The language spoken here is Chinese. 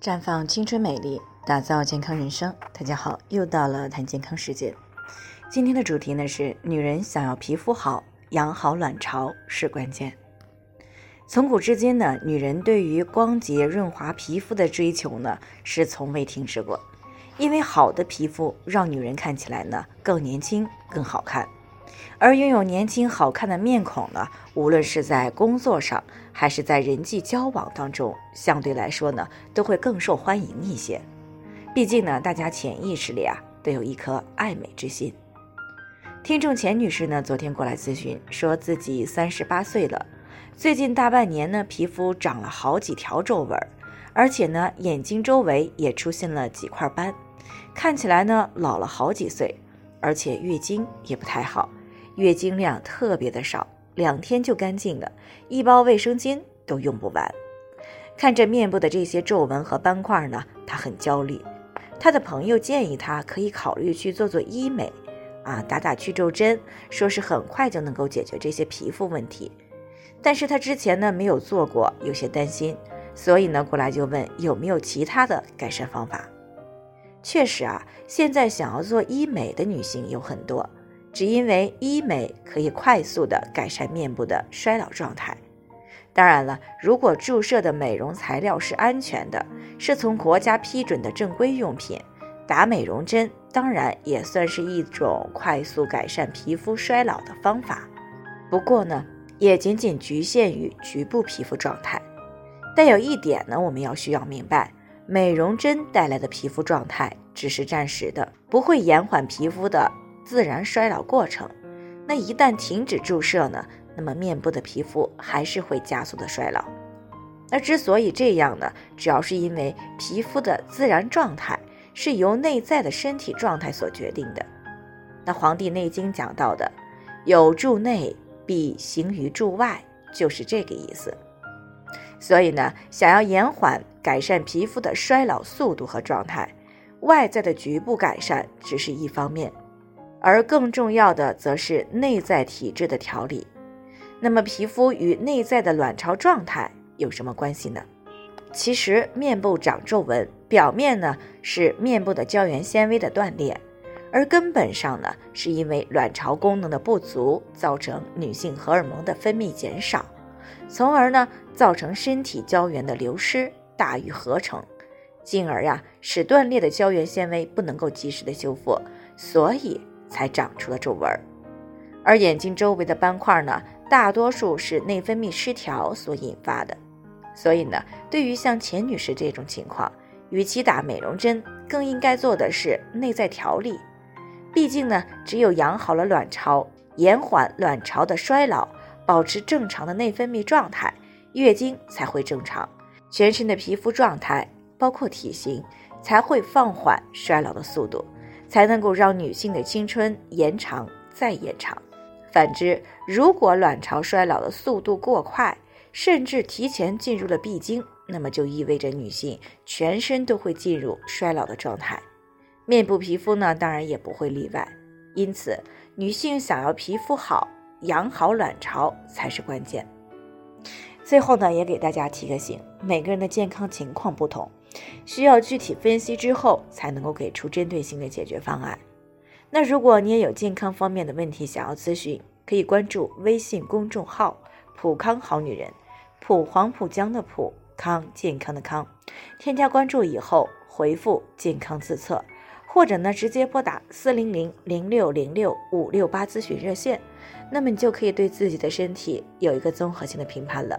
绽放青春美丽，打造健康人生。大家好，又到了谈健康时间。今天的主题呢是：女人想要皮肤好，养好卵巢是关键。从古至今呢，女人对于光洁润滑皮肤的追求呢是从未停止过。因为好的皮肤让女人看起来呢更年轻、更好看。而拥有年轻好看的面孔呢，无论是在工作上还是在人际交往当中，相对来说呢，都会更受欢迎一些。毕竟呢，大家潜意识里啊，都有一颗爱美之心。听众钱女士呢，昨天过来咨询，说自己三十八岁了，最近大半年呢，皮肤长了好几条皱纹，而且呢，眼睛周围也出现了几块斑，看起来呢，老了好几岁，而且月经也不太好。月经量特别的少，两天就干净了，一包卫生巾都用不完。看着面部的这些皱纹和斑块呢，她很焦虑。她的朋友建议她可以考虑去做做医美，啊，打打去皱针，说是很快就能够解决这些皮肤问题。但是她之前呢没有做过，有些担心，所以呢过来就问有没有其他的改善方法。确实啊，现在想要做医美的女性有很多。只因为医美可以快速的改善面部的衰老状态。当然了，如果注射的美容材料是安全的，是从国家批准的正规用品，打美容针当然也算是一种快速改善皮肤衰老的方法。不过呢，也仅仅局限于局部皮肤状态。但有一点呢，我们要需要明白，美容针带来的皮肤状态只是暂时的，不会延缓皮肤的。自然衰老过程，那一旦停止注射呢，那么面部的皮肤还是会加速的衰老。那之所以这样呢，主要是因为皮肤的自然状态是由内在的身体状态所决定的。那《黄帝内经》讲到的“有助内，必行于助外”，就是这个意思。所以呢，想要延缓改善皮肤的衰老速度和状态，外在的局部改善只是一方面。而更重要的则是内在体质的调理。那么，皮肤与内在的卵巢状态有什么关系呢？其实，面部长皱纹，表面呢是面部的胶原纤维的断裂，而根本上呢是因为卵巢功能的不足，造成女性荷尔蒙的分泌减少，从而呢造成身体胶原的流失大于合成，进而呀使断裂的胶原纤维不能够及时的修复，所以。才长出了皱纹，而眼睛周围的斑块呢，大多数是内分泌失调所引发的。所以呢，对于像钱女士这种情况，与其打美容针，更应该做的是内在调理。毕竟呢，只有养好了卵巢，延缓卵巢的衰老，保持正常的内分泌状态，月经才会正常，全身的皮肤状态，包括体型，才会放缓衰老的速度。才能够让女性的青春延长再延长。反之，如果卵巢衰老的速度过快，甚至提前进入了闭经，那么就意味着女性全身都会进入衰老的状态，面部皮肤呢，当然也不会例外。因此，女性想要皮肤好，养好卵巢才是关键。最后呢，也给大家提个醒：每个人的健康情况不同。需要具体分析之后，才能够给出针对性的解决方案。那如果你也有健康方面的问题想要咨询，可以关注微信公众号“普康好女人”，普黄浦江的普康健康的康。添加关注以后，回复“健康自测”，或者呢直接拨打四零零零六零六五六八咨询热线，那么你就可以对自己的身体有一个综合性的评判了。